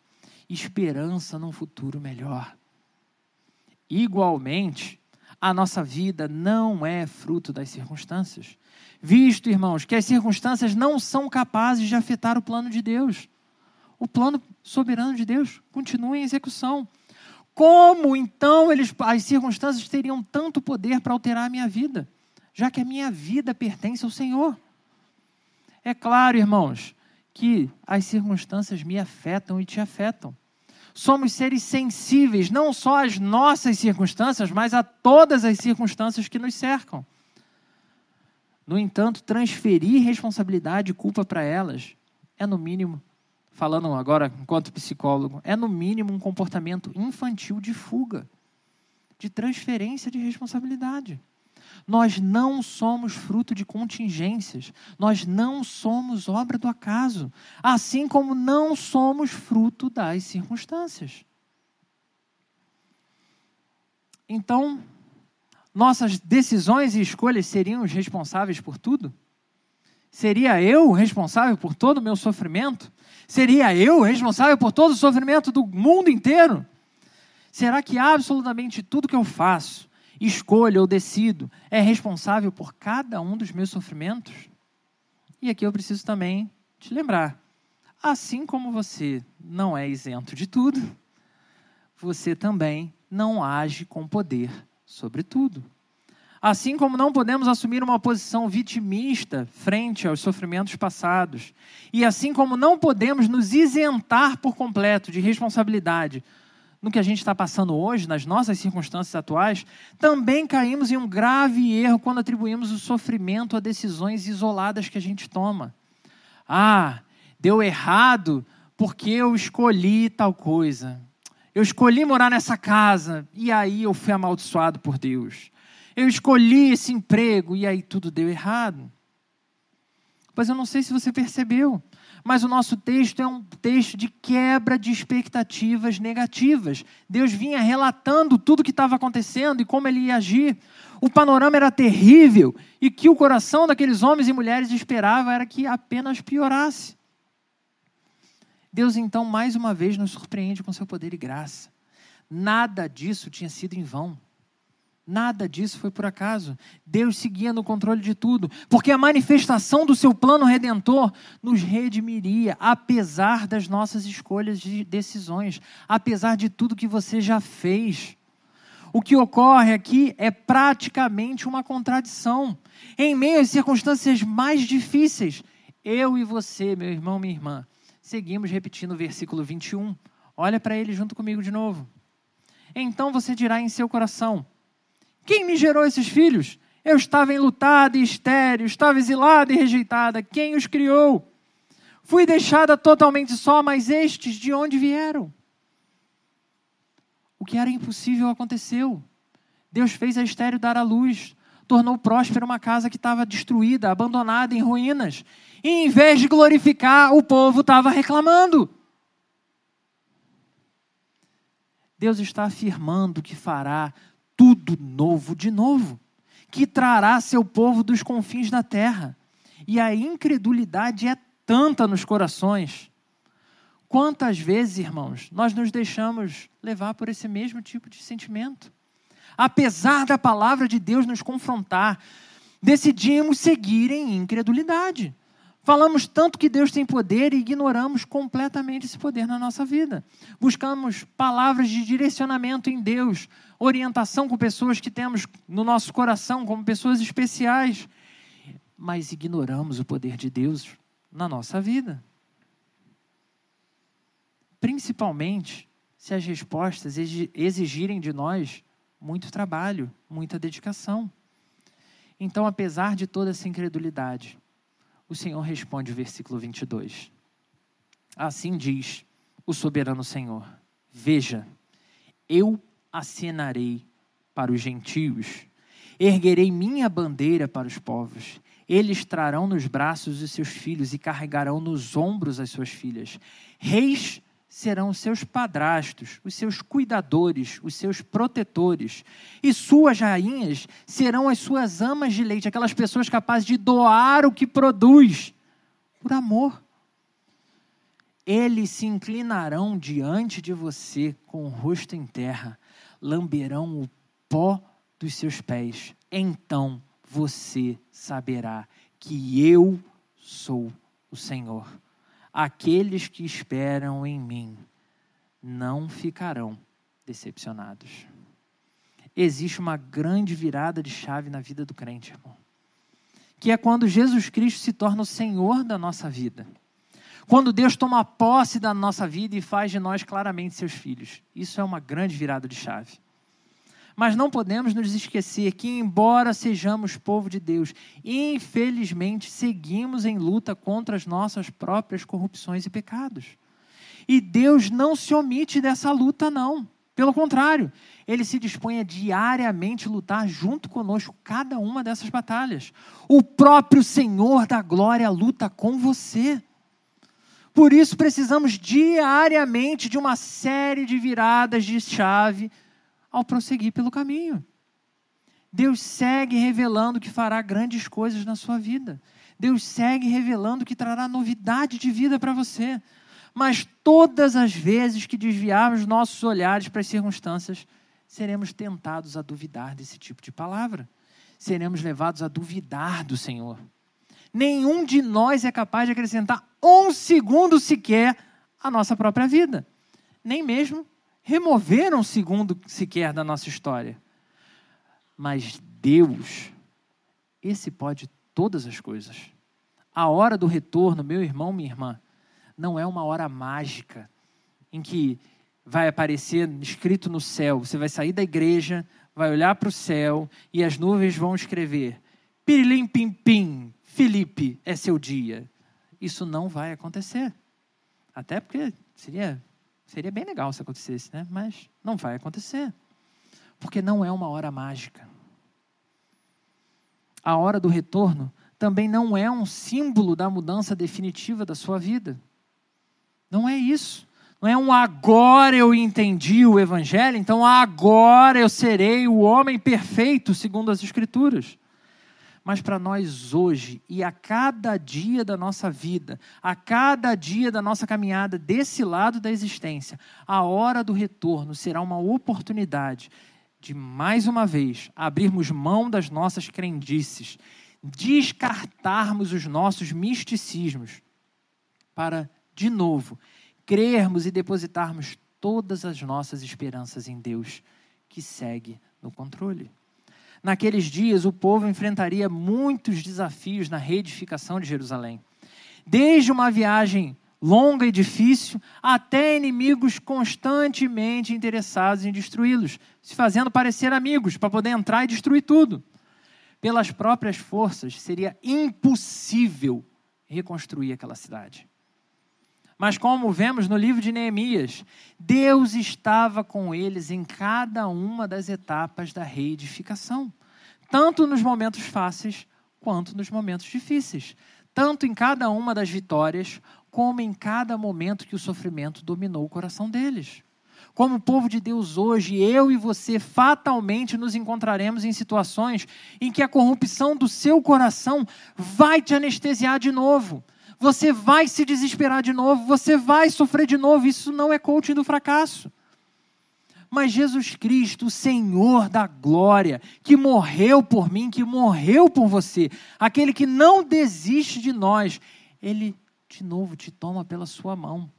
esperança num futuro melhor. Igualmente, a nossa vida não é fruto das circunstâncias. Visto, irmãos, que as circunstâncias não são capazes de afetar o plano de Deus. O plano soberano de Deus continua em execução. Como então eles, as circunstâncias teriam tanto poder para alterar a minha vida, já que a minha vida pertence ao Senhor? É claro, irmãos, que as circunstâncias me afetam e te afetam. Somos seres sensíveis não só às nossas circunstâncias, mas a todas as circunstâncias que nos cercam. No entanto, transferir responsabilidade e culpa para elas é, no mínimo, falando agora enquanto psicólogo, é, no mínimo, um comportamento infantil de fuga, de transferência de responsabilidade. Nós não somos fruto de contingências, nós não somos obra do acaso, assim como não somos fruto das circunstâncias. Então, nossas decisões e escolhas seriam os responsáveis por tudo? Seria eu responsável por todo o meu sofrimento? Seria eu responsável por todo o sofrimento do mundo inteiro? Será que absolutamente tudo que eu faço escolho ou decido, é responsável por cada um dos meus sofrimentos? E aqui eu preciso também te lembrar: assim como você não é isento de tudo, você também não age com poder sobre tudo. Assim como não podemos assumir uma posição vitimista frente aos sofrimentos passados, e assim como não podemos nos isentar por completo de responsabilidade no que a gente está passando hoje, nas nossas circunstâncias atuais, também caímos em um grave erro quando atribuímos o sofrimento a decisões isoladas que a gente toma. Ah, deu errado porque eu escolhi tal coisa. Eu escolhi morar nessa casa e aí eu fui amaldiçoado por Deus. Eu escolhi esse emprego e aí tudo deu errado. Pois eu não sei se você percebeu, mas o nosso texto é um texto de quebra de expectativas negativas. Deus vinha relatando tudo o que estava acontecendo e como ele ia agir. O panorama era terrível e que o coração daqueles homens e mulheres esperava era que apenas piorasse. Deus então mais uma vez nos surpreende com seu poder e graça. Nada disso tinha sido em vão. Nada disso foi por acaso. Deus seguia no controle de tudo, porque a manifestação do seu plano redentor nos redimiria, apesar das nossas escolhas de decisões, apesar de tudo que você já fez. O que ocorre aqui é praticamente uma contradição. Em meio às circunstâncias mais difíceis, eu e você, meu irmão, minha irmã, seguimos repetindo o versículo 21. Olha para ele junto comigo de novo. Então você dirá em seu coração: Quem me gerou esses filhos? Eu estava enlutada e estéril, estava exilada e rejeitada. Quem os criou? Fui deixada totalmente só, mas estes de onde vieram? O que era impossível aconteceu. Deus fez a estéreo dar à luz, tornou próspera uma casa que estava destruída, abandonada, em ruínas. E em vez de glorificar, o povo estava reclamando. Deus está afirmando que fará tudo novo de novo, que trará seu povo dos confins da terra. E a incredulidade é tanta nos corações. Quantas vezes, irmãos, nós nos deixamos levar por esse mesmo tipo de sentimento? Apesar da palavra de Deus nos confrontar, decidimos seguir em incredulidade. Falamos tanto que Deus tem poder e ignoramos completamente esse poder na nossa vida. Buscamos palavras de direcionamento em Deus, orientação com pessoas que temos no nosso coração como pessoas especiais, mas ignoramos o poder de Deus na nossa vida. Principalmente se as respostas exigirem de nós muito trabalho, muita dedicação. Então, apesar de toda essa incredulidade, o Senhor responde o versículo 22. Assim diz o soberano Senhor: Veja, eu acenarei para os gentios, erguerei minha bandeira para os povos. Eles trarão nos braços os seus filhos e carregarão nos ombros as suas filhas. Reis serão os seus padrastos, os seus cuidadores, os seus protetores. E suas rainhas serão as suas amas de leite, aquelas pessoas capazes de doar o que produz por amor. Eles se inclinarão diante de você com o rosto em terra, lamberão o pó dos seus pés. Então você saberá que eu sou o Senhor aqueles que esperam em mim não ficarão decepcionados. Existe uma grande virada de chave na vida do crente, irmão. Que é quando Jesus Cristo se torna o Senhor da nossa vida. Quando Deus toma posse da nossa vida e faz de nós claramente seus filhos. Isso é uma grande virada de chave. Mas não podemos nos esquecer que, embora sejamos povo de Deus, infelizmente seguimos em luta contra as nossas próprias corrupções e pecados. E Deus não se omite dessa luta, não. Pelo contrário, ele se dispõe a diariamente lutar junto conosco cada uma dessas batalhas. O próprio Senhor da glória luta com você. Por isso precisamos diariamente de uma série de viradas de chave ao prosseguir pelo caminho. Deus segue revelando que fará grandes coisas na sua vida. Deus segue revelando que trará novidade de vida para você. Mas todas as vezes que desviarmos nossos olhares para as circunstâncias, seremos tentados a duvidar desse tipo de palavra. Seremos levados a duvidar do Senhor. Nenhum de nós é capaz de acrescentar um segundo sequer à nossa própria vida, nem mesmo removeram um segundo sequer da nossa história. Mas Deus, esse pode todas as coisas. A hora do retorno, meu irmão, minha irmã, não é uma hora mágica em que vai aparecer escrito no céu. Você vai sair da igreja, vai olhar para o céu e as nuvens vão escrever: Pirilim Pim Pim, Felipe, é seu dia. Isso não vai acontecer. Até porque seria Seria bem legal se acontecesse, né? Mas não vai acontecer. Porque não é uma hora mágica. A hora do retorno também não é um símbolo da mudança definitiva da sua vida. Não é isso. Não é um agora eu entendi o Evangelho, então agora eu serei o homem perfeito, segundo as Escrituras. Mas para nós hoje e a cada dia da nossa vida, a cada dia da nossa caminhada desse lado da existência, a hora do retorno será uma oportunidade de mais uma vez abrirmos mão das nossas crendices, descartarmos os nossos misticismos, para, de novo, crermos e depositarmos todas as nossas esperanças em Deus, que segue no controle. Naqueles dias, o povo enfrentaria muitos desafios na reedificação de Jerusalém. Desde uma viagem longa e difícil, até inimigos constantemente interessados em destruí-los, se fazendo parecer amigos para poder entrar e destruir tudo. Pelas próprias forças, seria impossível reconstruir aquela cidade. Mas, como vemos no livro de Neemias, Deus estava com eles em cada uma das etapas da reedificação, tanto nos momentos fáceis quanto nos momentos difíceis, tanto em cada uma das vitórias, como em cada momento que o sofrimento dominou o coração deles. Como povo de Deus hoje, eu e você fatalmente nos encontraremos em situações em que a corrupção do seu coração vai te anestesiar de novo você vai se desesperar de novo, você vai sofrer de novo. Isso não é coaching do fracasso. Mas Jesus Cristo, o Senhor da glória, que morreu por mim, que morreu por você, aquele que não desiste de nós, ele de novo te toma pela sua mão.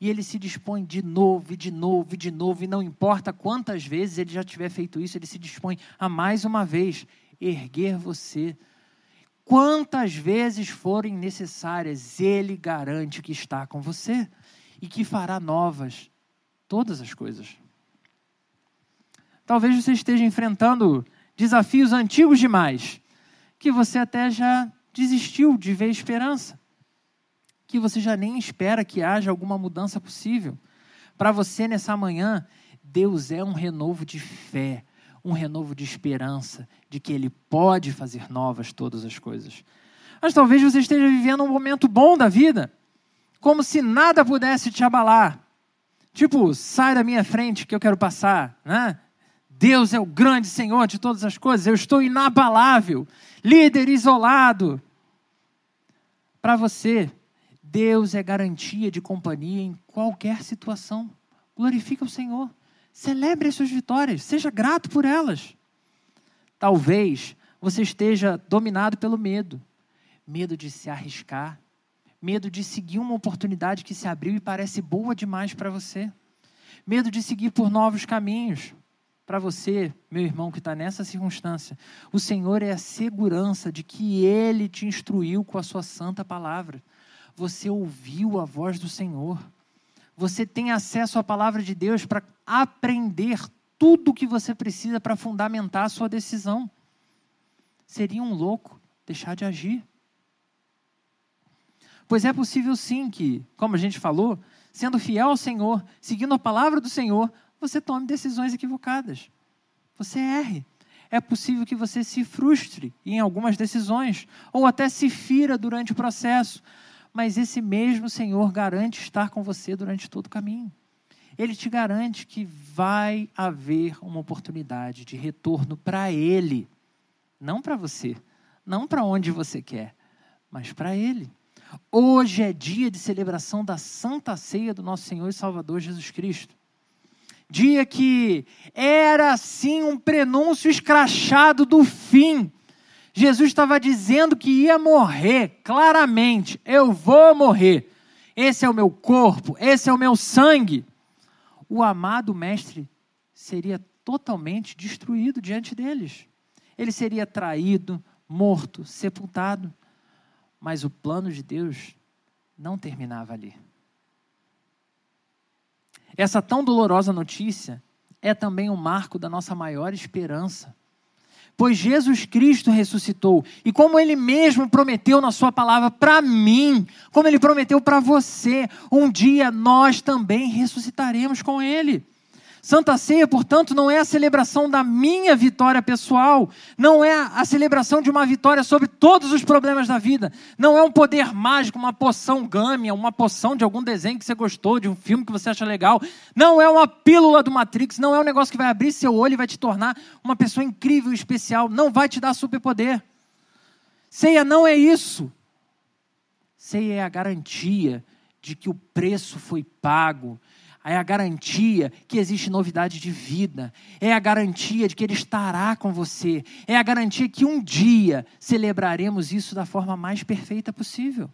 E ele se dispõe de novo, e de novo, e de novo, e não importa quantas vezes ele já tiver feito isso, ele se dispõe a mais uma vez erguer você quantas vezes forem necessárias, Ele garante que está com você e que fará novas todas as coisas. Talvez você esteja enfrentando desafios antigos demais, que você até já desistiu de ver esperança, que você já nem espera que haja alguma mudança possível. Para você nessa manhã, Deus é um renovo de fé, um renovo de esperança de que Ele pode fazer novas todas as coisas. Mas talvez você esteja vivendo um momento bom da vida, como se nada pudesse te abalar. Tipo, sai da minha frente que eu quero passar, né? Deus é o grande Senhor de todas as coisas, eu estou inabalável, líder isolado. Para você, Deus é garantia de companhia em qualquer situação. Glorifica o Senhor. Celebre as suas vitórias, seja grato por elas. Talvez você esteja dominado pelo medo medo de se arriscar, medo de seguir uma oportunidade que se abriu e parece boa demais para você, medo de seguir por novos caminhos. Para você, meu irmão que está nessa circunstância, o Senhor é a segurança de que Ele te instruiu com a Sua santa palavra. Você ouviu a voz do Senhor. Você tem acesso à palavra de Deus para aprender tudo o que você precisa para fundamentar a sua decisão. Seria um louco deixar de agir. Pois é possível sim que, como a gente falou, sendo fiel ao Senhor, seguindo a palavra do Senhor, você tome decisões equivocadas. Você erre. É possível que você se frustre em algumas decisões, ou até se fira durante o processo mas esse mesmo Senhor garante estar com você durante todo o caminho. Ele te garante que vai haver uma oportunidade de retorno para Ele, não para você, não para onde você quer, mas para Ele. Hoje é dia de celebração da Santa Ceia do nosso Senhor e Salvador Jesus Cristo. Dia que era assim um prenúncio escrachado do fim Jesus estava dizendo que ia morrer, claramente. Eu vou morrer. Esse é o meu corpo, esse é o meu sangue. O amado Mestre seria totalmente destruído diante deles. Ele seria traído, morto, sepultado. Mas o plano de Deus não terminava ali. Essa tão dolorosa notícia é também um marco da nossa maior esperança pois Jesus Cristo ressuscitou. E como ele mesmo prometeu na sua palavra para mim, como ele prometeu para você, um dia nós também ressuscitaremos com ele. Santa Ceia, portanto, não é a celebração da minha vitória pessoal, não é a celebração de uma vitória sobre todos os problemas da vida, não é um poder mágico, uma poção gâmia, uma poção de algum desenho que você gostou, de um filme que você acha legal, não é uma pílula do Matrix, não é um negócio que vai abrir seu olho e vai te tornar uma pessoa incrível especial, não vai te dar superpoder. Ceia não é isso. Ceia é a garantia de que o preço foi pago, é a garantia que existe novidade de vida, é a garantia de que Ele estará com você, é a garantia que um dia celebraremos isso da forma mais perfeita possível.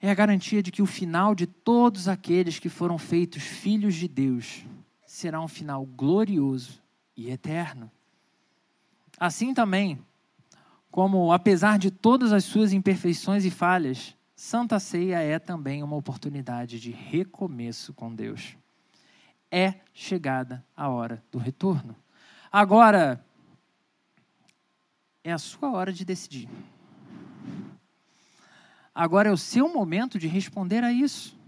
É a garantia de que o final de todos aqueles que foram feitos filhos de Deus será um final glorioso e eterno. Assim também, como apesar de todas as suas imperfeições e falhas, Santa Ceia é também uma oportunidade de recomeço com Deus. É chegada a hora do retorno. Agora, é a sua hora de decidir. Agora é o seu momento de responder a isso.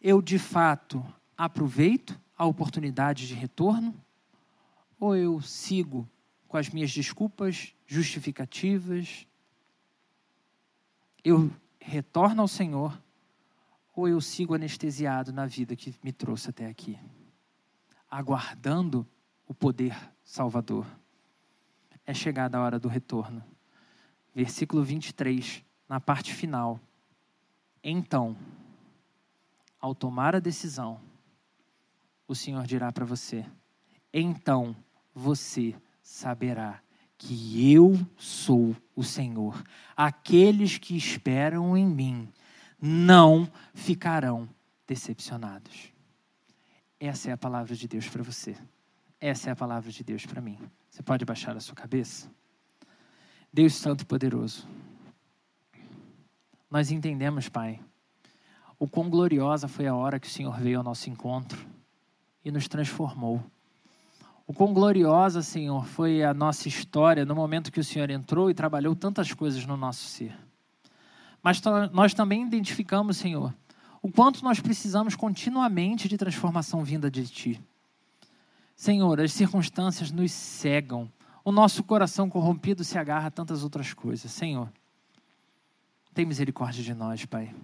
Eu, de fato, aproveito a oportunidade de retorno? Ou eu sigo com as minhas desculpas, justificativas, eu retorno ao Senhor ou eu sigo anestesiado na vida que me trouxe até aqui, aguardando o poder salvador. É chegada a hora do retorno. Versículo 23, na parte final. Então, ao tomar a decisão, o Senhor dirá para você: então você saberá que eu sou o Senhor. Aqueles que esperam em mim não ficarão decepcionados. Essa é a palavra de Deus para você. Essa é a palavra de Deus para mim. Você pode baixar a sua cabeça? Deus Santo Poderoso, nós entendemos, Pai, o quão gloriosa foi a hora que o Senhor veio ao nosso encontro e nos transformou. O quão gloriosa, Senhor, foi a nossa história no momento que o Senhor entrou e trabalhou tantas coisas no nosso ser. Mas nós também identificamos, Senhor, o quanto nós precisamos continuamente de transformação vinda de Ti. Senhor, as circunstâncias nos cegam, o nosso coração corrompido se agarra a tantas outras coisas. Senhor, tem misericórdia de nós, Pai.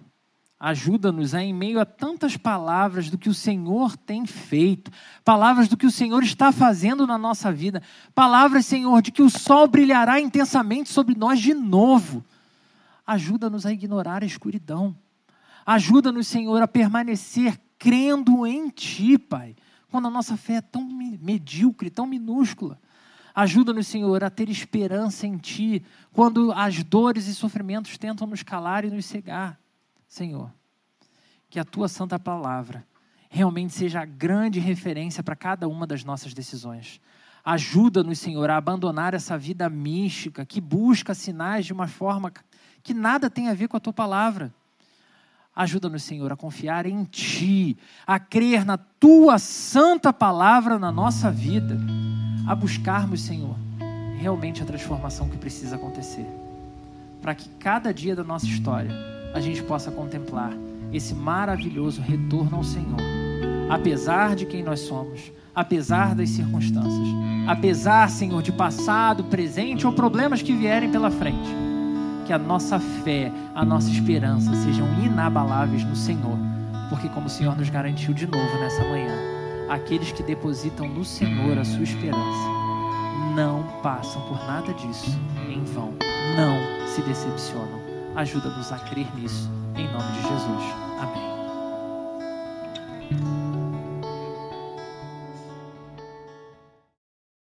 Ajuda-nos a, em meio a tantas palavras do que o Senhor tem feito, palavras do que o Senhor está fazendo na nossa vida, palavras, Senhor, de que o sol brilhará intensamente sobre nós de novo. Ajuda-nos a ignorar a escuridão. Ajuda-nos, Senhor, a permanecer crendo em Ti, Pai, quando a nossa fé é tão medíocre, tão minúscula. Ajuda-nos, Senhor, a ter esperança em Ti, quando as dores e sofrimentos tentam nos calar e nos cegar. Senhor, que a tua santa palavra realmente seja a grande referência para cada uma das nossas decisões. Ajuda-nos, Senhor, a abandonar essa vida mística que busca sinais de uma forma que nada tem a ver com a tua palavra. Ajuda-nos, Senhor, a confiar em Ti, a crer na Tua santa palavra na nossa vida, a buscarmos, Senhor, realmente a transformação que precisa acontecer, para que cada dia da nossa história a gente possa contemplar esse maravilhoso retorno ao Senhor, apesar de quem nós somos, apesar das circunstâncias, apesar, Senhor, de passado, presente ou problemas que vierem pela frente. Que a nossa fé, a nossa esperança sejam inabaláveis no Senhor, porque, como o Senhor nos garantiu de novo nessa manhã, aqueles que depositam no Senhor a sua esperança não passam por nada disso em vão, não se decepcionam Ajuda-nos a crer nisso, em nome de Jesus. Amém.